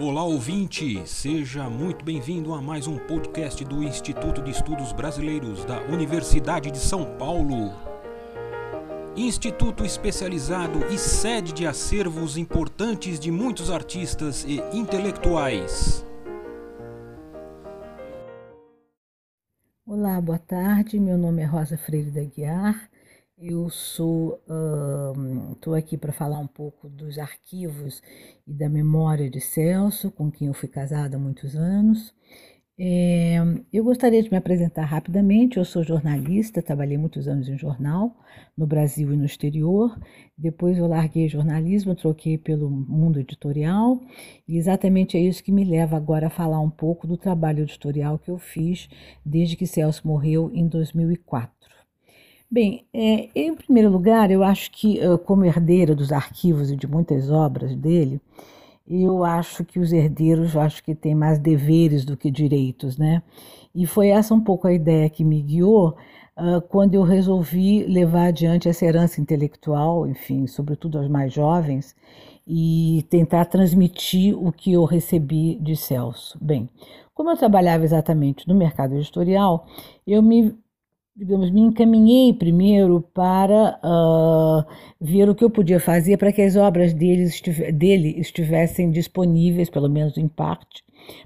Olá ouvinte, seja muito bem-vindo a mais um podcast do Instituto de Estudos Brasileiros da Universidade de São Paulo. Instituto especializado e sede de acervos importantes de muitos artistas e intelectuais. Olá, boa tarde. Meu nome é Rosa Freire da Guiar. Eu sou, estou aqui para falar um pouco dos arquivos e da memória de Celso, com quem eu fui casada há muitos anos. É, eu gostaria de me apresentar rapidamente. Eu sou jornalista, trabalhei muitos anos em jornal, no Brasil e no exterior. Depois eu larguei jornalismo, troquei pelo mundo editorial, e exatamente é isso que me leva agora a falar um pouco do trabalho editorial que eu fiz desde que Celso morreu em 2004. Bem, é, em primeiro lugar, eu acho que, como herdeira dos arquivos e de muitas obras dele, eu acho que os herdeiros, acho que têm mais deveres do que direitos, né? E foi essa um pouco a ideia que me guiou uh, quando eu resolvi levar adiante essa herança intelectual, enfim, sobretudo aos mais jovens, e tentar transmitir o que eu recebi de Celso. Bem, como eu trabalhava exatamente no mercado editorial, eu me digamos, me encaminhei primeiro para uh, ver o que eu podia fazer para que as obras dele, dele estivessem disponíveis, pelo menos em parte,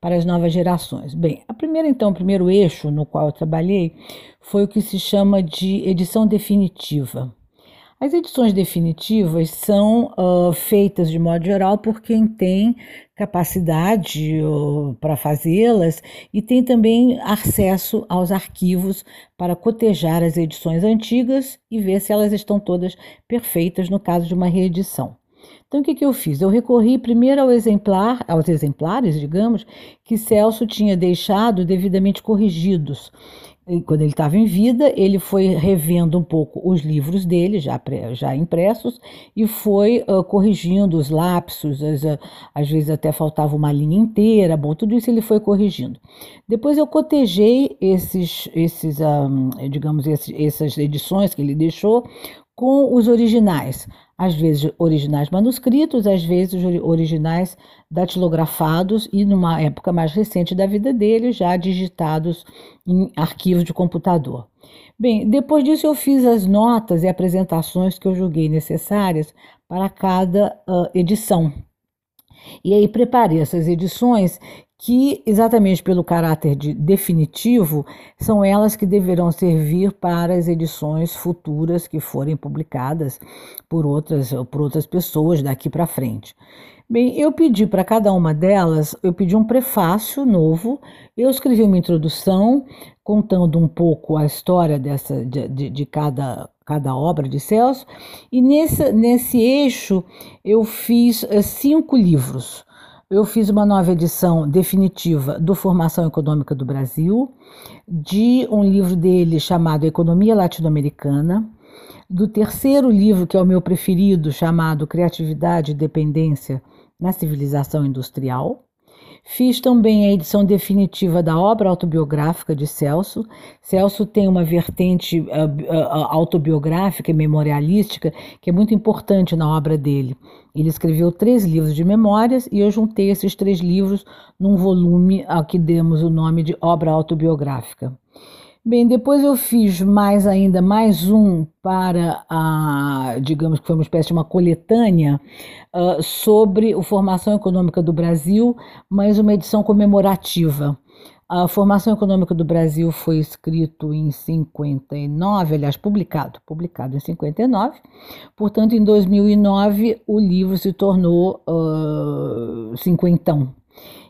para as novas gerações. Bem, a primeira então, o primeiro eixo no qual eu trabalhei foi o que se chama de edição definitiva. As edições definitivas são uh, feitas de modo geral por quem tem capacidade para fazê-las e tem também acesso aos arquivos para cotejar as edições antigas e ver se elas estão todas perfeitas no caso de uma reedição. Então, o que, que eu fiz? Eu recorri primeiro ao exemplar, aos exemplares, digamos, que Celso tinha deixado devidamente corrigidos quando ele estava em vida, ele foi revendo um pouco os livros dele, já, já impressos, e foi uh, corrigindo os lapsos, às vezes até faltava uma linha inteira, bom, tudo isso ele foi corrigindo. Depois eu cotejei esses, esses um, digamos, esses, essas edições que ele deixou com os originais, às vezes originais manuscritos, às vezes originais datilografados e, numa época mais recente da vida dele, já digitados em arquivos de computador. Bem, depois disso eu fiz as notas e apresentações que eu julguei necessárias para cada uh, edição. E aí preparei essas edições que, exatamente pelo caráter de definitivo, são elas que deverão servir para as edições futuras que forem publicadas por outras, por outras pessoas daqui para frente. Bem, eu pedi para cada uma delas, eu pedi um prefácio novo, eu escrevi uma introdução contando um pouco a história dessa, de, de, de cada, cada obra de Celso, e nesse, nesse eixo eu fiz uh, cinco livros. Eu fiz uma nova edição definitiva do Formação Econômica do Brasil, de um livro dele chamado Economia Latino-Americana, do terceiro livro, que é o meu preferido, chamado Criatividade e Dependência na Civilização Industrial, Fiz também a edição definitiva da obra autobiográfica de Celso. Celso tem uma vertente uh, uh, autobiográfica e memorialística que é muito importante na obra dele. Ele escreveu três livros de memórias e eu juntei esses três livros num volume a que demos o nome de obra autobiográfica. Bem, depois eu fiz mais ainda, mais um para a, digamos que foi uma espécie de uma coletânea uh, sobre a formação econômica do Brasil, mas uma edição comemorativa. A formação econômica do Brasil foi escrito em 59, aliás, publicado, publicado em 59. Portanto, em 2009 o livro se tornou uh, cinquentão,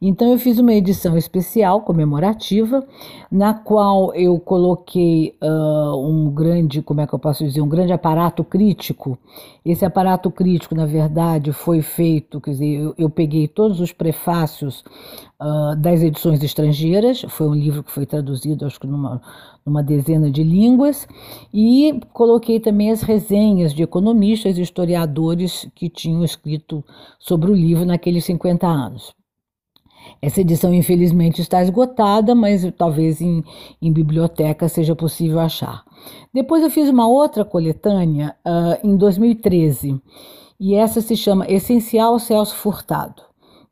então eu fiz uma edição especial comemorativa, na qual eu coloquei uh, um grande, como é que eu posso dizer, um grande aparato crítico. Esse aparato crítico, na verdade, foi feito, quer dizer, eu, eu peguei todos os prefácios uh, das edições estrangeiras, foi um livro que foi traduzido, acho que numa, numa dezena de línguas, e coloquei também as resenhas de economistas e historiadores que tinham escrito sobre o livro naqueles 50 anos. Essa edição, infelizmente, está esgotada, mas talvez em, em biblioteca seja possível achar. Depois eu fiz uma outra coletânea uh, em 2013, e essa se chama Essencial Celso Furtado.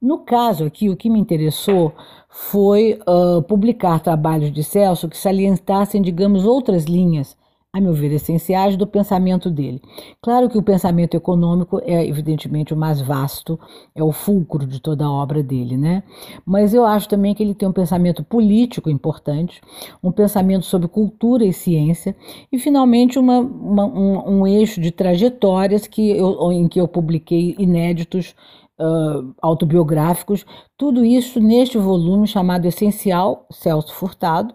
No caso aqui, o que me interessou foi uh, publicar trabalhos de Celso que salientassem, digamos, outras linhas a meu ver, essenciais do pensamento dele. Claro que o pensamento econômico é, evidentemente, o mais vasto, é o fulcro de toda a obra dele, né? Mas eu acho também que ele tem um pensamento político importante, um pensamento sobre cultura e ciência, e, finalmente, uma, uma, um, um, eixo de trajetórias que eu, em que eu publiquei inéditos. Uh, autobiográficos, tudo isso neste volume chamado Essencial Celso Furtado,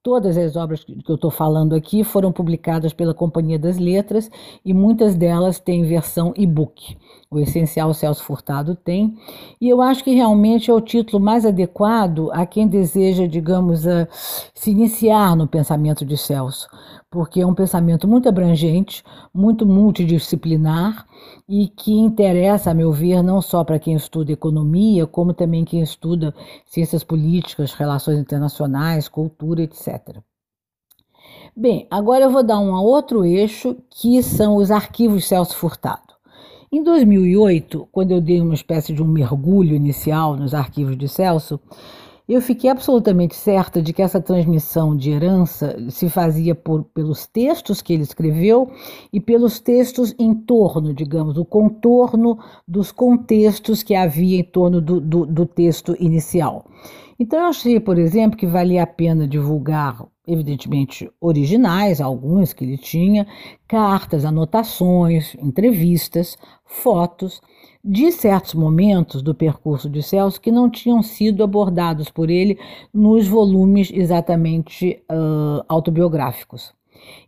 Todas as obras que eu estou falando aqui foram publicadas pela Companhia das Letras e muitas delas têm versão e-book. O Essencial Celso Furtado tem, e eu acho que realmente é o título mais adequado a quem deseja, digamos, se iniciar no pensamento de Celso, porque é um pensamento muito abrangente, muito multidisciplinar e que interessa, a meu ver, não só para quem estuda economia, como também quem estuda ciências políticas, relações internacionais, cultura, etc. Bem, agora eu vou dar um outro eixo que são os arquivos Celso Furtado. Em 2008, quando eu dei uma espécie de um mergulho inicial nos arquivos de Celso, eu fiquei absolutamente certa de que essa transmissão de herança se fazia por, pelos textos que ele escreveu e pelos textos em torno, digamos, o contorno dos contextos que havia em torno do, do, do texto inicial. Então, eu achei, por exemplo, que valia a pena divulgar evidentemente originais, alguns que ele tinha, cartas, anotações, entrevistas, fotos de certos momentos do percurso de Celso que não tinham sido abordados por ele nos volumes exatamente uh, autobiográficos.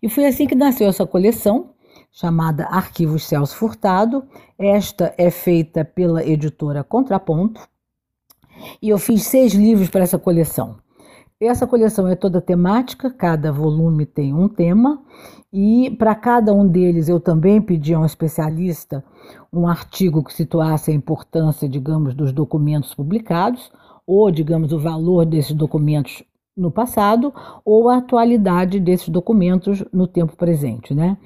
E foi assim que nasceu essa coleção, chamada Arquivos Celso Furtado. Esta é feita pela editora Contraponto. E eu fiz seis livros para essa coleção. Essa coleção é toda temática, cada volume tem um tema, e para cada um deles eu também pedi a um especialista um artigo que situasse a importância, digamos, dos documentos publicados, ou, digamos, o valor desses documentos no passado ou a atualidade desses documentos no tempo presente, né?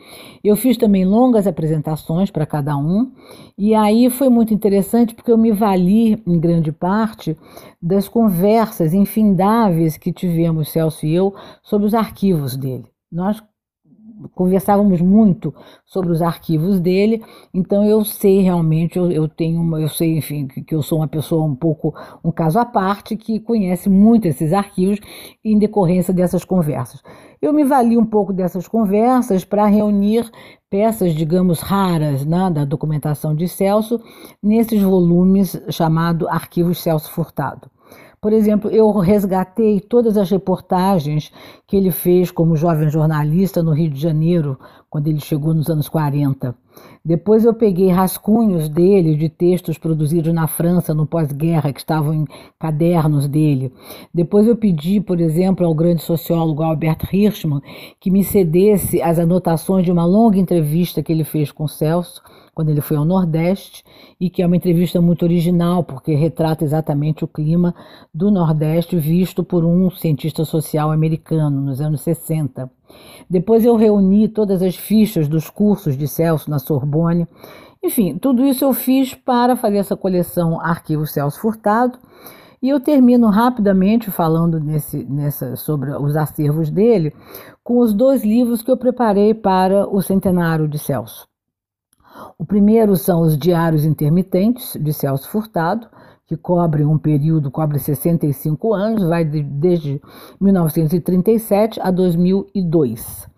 Eu fiz também longas apresentações para cada um e aí foi muito interessante porque eu me vali em grande parte das conversas infindáveis que tivemos Celso e eu sobre os arquivos dele. Nós conversávamos muito sobre os arquivos dele, então eu sei realmente, eu, eu tenho eu sei, enfim, que, eu sou uma pessoa um pouco, um caso à parte, que conhece muito esses arquivos em decorrência dessas conversas. Eu me vali um pouco dessas conversas para reunir peças, digamos, raras né, da documentação de Celso nesses volumes chamado Arquivos Celso Furtado. Por exemplo, eu resgatei todas as reportagens que ele fez como jovem jornalista no Rio de Janeiro, quando ele chegou nos anos 40. Depois eu peguei rascunhos dele de textos produzidos na França no pós-guerra, que estavam em cadernos dele. Depois eu pedi, por exemplo, ao grande sociólogo Albert Hirschman que me cedesse as anotações de uma longa entrevista que ele fez com Celso quando ele foi ao Nordeste, e que é uma entrevista muito original, porque retrata exatamente o clima do Nordeste visto por um cientista social americano nos anos 60. Depois eu reuni todas as fichas dos cursos de Celso na Sorbonne. Enfim, tudo isso eu fiz para fazer essa coleção Arquivo Celso Furtado. E eu termino rapidamente falando nesse, nessa, sobre os acervos dele com os dois livros que eu preparei para o centenário de Celso. O primeiro são os Diários Intermitentes, de Celso Furtado, que cobrem um período, cobre 65 anos, vai de, desde 1937 a 2002.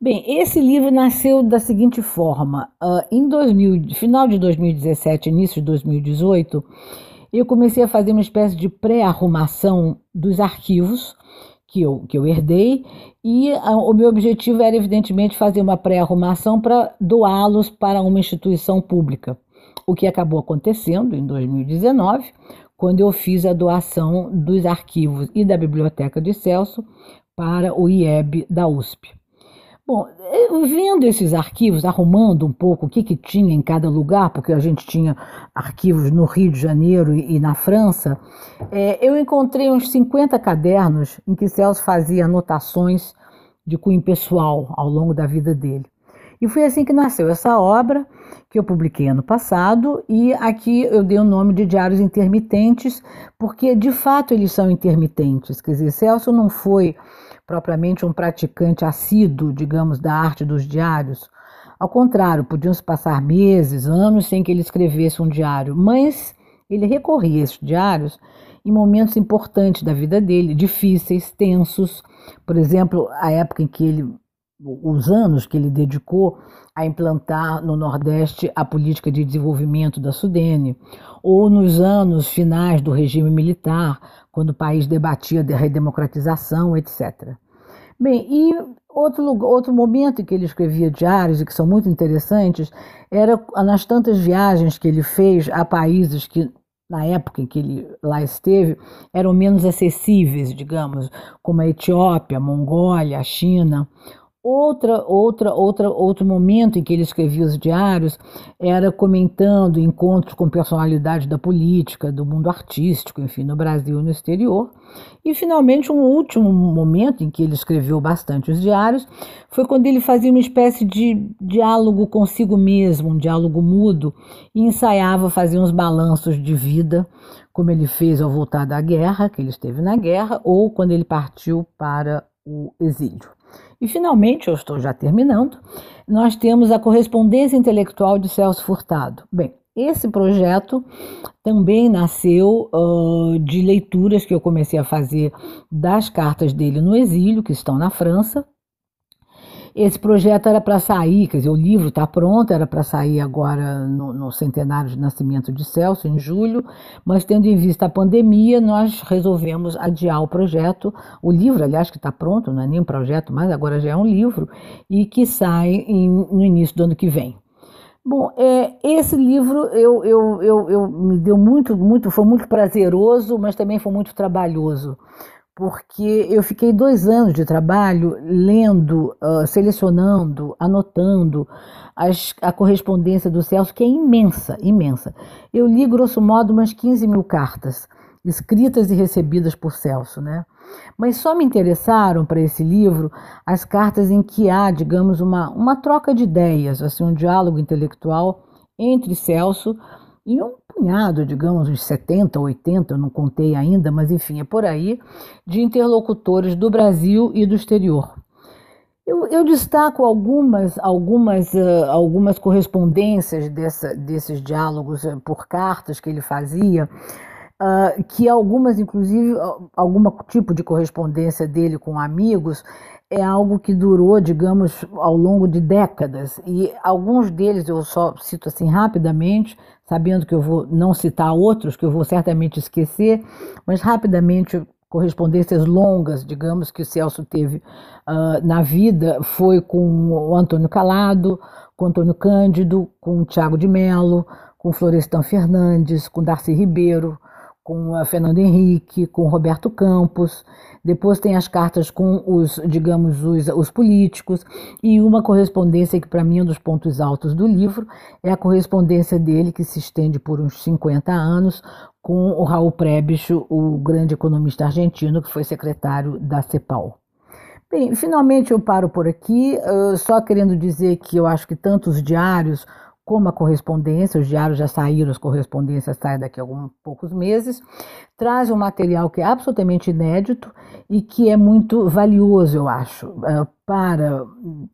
Bem, esse livro nasceu da seguinte forma: uh, em 2000, final de 2017, início de 2018, eu comecei a fazer uma espécie de pré-arrumação dos arquivos que eu, que eu herdei, e a, o meu objetivo era, evidentemente, fazer uma pré-arrumação para doá-los para uma instituição pública. O que acabou acontecendo em 2019, quando eu fiz a doação dos arquivos e da Biblioteca de Celso para o IEB da USP. Bom, vendo esses arquivos, arrumando um pouco o que, que tinha em cada lugar, porque a gente tinha arquivos no Rio de Janeiro e, e na França, é, eu encontrei uns 50 cadernos em que Celso fazia anotações de cunho pessoal ao longo da vida dele. E foi assim que nasceu essa obra, que eu publiquei ano passado, e aqui eu dei o nome de Diários Intermitentes, porque de fato eles são intermitentes. Quer dizer, Celso não foi propriamente um praticante assíduo, digamos, da arte dos diários. Ao contrário, podiam se passar meses, anos sem que ele escrevesse um diário, mas ele recorria a esses diários em momentos importantes da vida dele, difíceis, tensos. Por exemplo, a época em que ele, os anos que ele dedicou a implantar no Nordeste a política de desenvolvimento da Sudene, ou nos anos finais do regime militar, quando o país debatia a redemocratização, etc. Bem, e outro, outro momento em que ele escrevia diários e que são muito interessantes era nas tantas viagens que ele fez a países que na época em que ele lá esteve, eram menos acessíveis, digamos, como a Etiópia, a Mongólia, a China. Outra, outra, outra, outro momento em que ele escrevia os diários era comentando encontros com personalidades da política, do mundo artístico, enfim, no Brasil e no exterior. E finalmente, um último momento em que ele escreveu bastante os diários foi quando ele fazia uma espécie de diálogo consigo mesmo, um diálogo mudo, e ensaiava fazer uns balanços de vida, como ele fez ao voltar da guerra, que ele esteve na guerra, ou quando ele partiu para o exílio. E finalmente, eu estou já terminando, nós temos a correspondência intelectual de Celso Furtado. Bem, esse projeto também nasceu uh, de leituras que eu comecei a fazer das cartas dele no exílio, que estão na França, esse projeto era para sair, quer dizer, o livro está pronto, era para sair agora no, no, centenário de nascimento de Celso, em julho, mas tendo em vista a pandemia, nós resolvemos adiar o projeto. O livro, aliás, que está pronto, não é nem um projeto, mas agora já é um livro, e que sai em, no início do ano que vem. Bom, é, esse livro eu, eu, eu, eu, me deu muito, muito, foi muito prazeroso, mas também foi muito trabalhoso porque eu fiquei dois anos de trabalho lendo, uh, selecionando, anotando as, a correspondência do Celso, que é imensa, imensa. Eu li, grosso modo, umas 15 mil cartas, escritas e recebidas por Celso, né? Mas só me interessaram para esse livro as cartas em que há, digamos, uma, uma troca de ideias, assim, um diálogo intelectual entre Celso e um punhado, digamos, uns 70, 80, eu não contei ainda, mas enfim, é por aí, de interlocutores do Brasil e do exterior. Eu, eu destaco algumas, algumas, uh, algumas correspondências dessa, desses diálogos uh, por cartas que ele fazia, uh, que algumas, inclusive, algum tipo de correspondência dele com amigos, é algo que durou, digamos, ao longo de décadas. E alguns deles eu só cito assim rapidamente, sabendo que eu vou não citar outros, que eu vou certamente esquecer, mas rapidamente correspondências longas, digamos, que o Celso teve uh, na vida, foi com o Antônio Calado, com Antônio Cândido, com o Tiago de Mello, com Florestan Fernandes, com Darcy Ribeiro, com a Fernando Henrique, com Roberto Campos. Depois tem as cartas com os, digamos, os, os políticos. E uma correspondência que, para mim, é um dos pontos altos do livro é a correspondência dele, que se estende por uns 50 anos, com o Raul Prebisch, o grande economista argentino, que foi secretário da CEPAL. Bem, finalmente eu paro por aqui, só querendo dizer que eu acho que tanto os diários como a correspondência, os diários já saíram, as correspondências saem daqui a alguns poucos meses, traz um material que é absolutamente inédito e que é muito valioso, eu acho, eh, para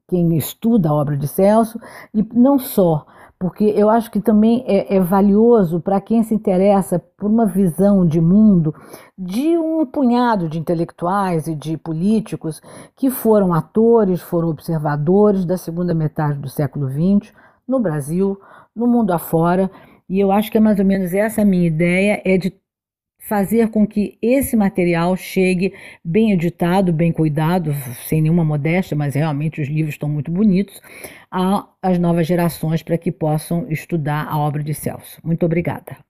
quem estuda a obra de Celso, e não só, porque eu acho que também é, é valioso para quem se interessa por uma visão de mundo de um punhado de intelectuais e de políticos que foram atores, foram observadores da segunda metade do século XX no Brasil, no mundo afora, e eu acho que é mais ou menos essa a minha ideia, é de fazer com que esse material chegue bem editado, bem cuidado, sem nenhuma modéstia, mas realmente os livros estão muito bonitos, às novas gerações para que possam estudar a obra de Celso. Muito obrigada.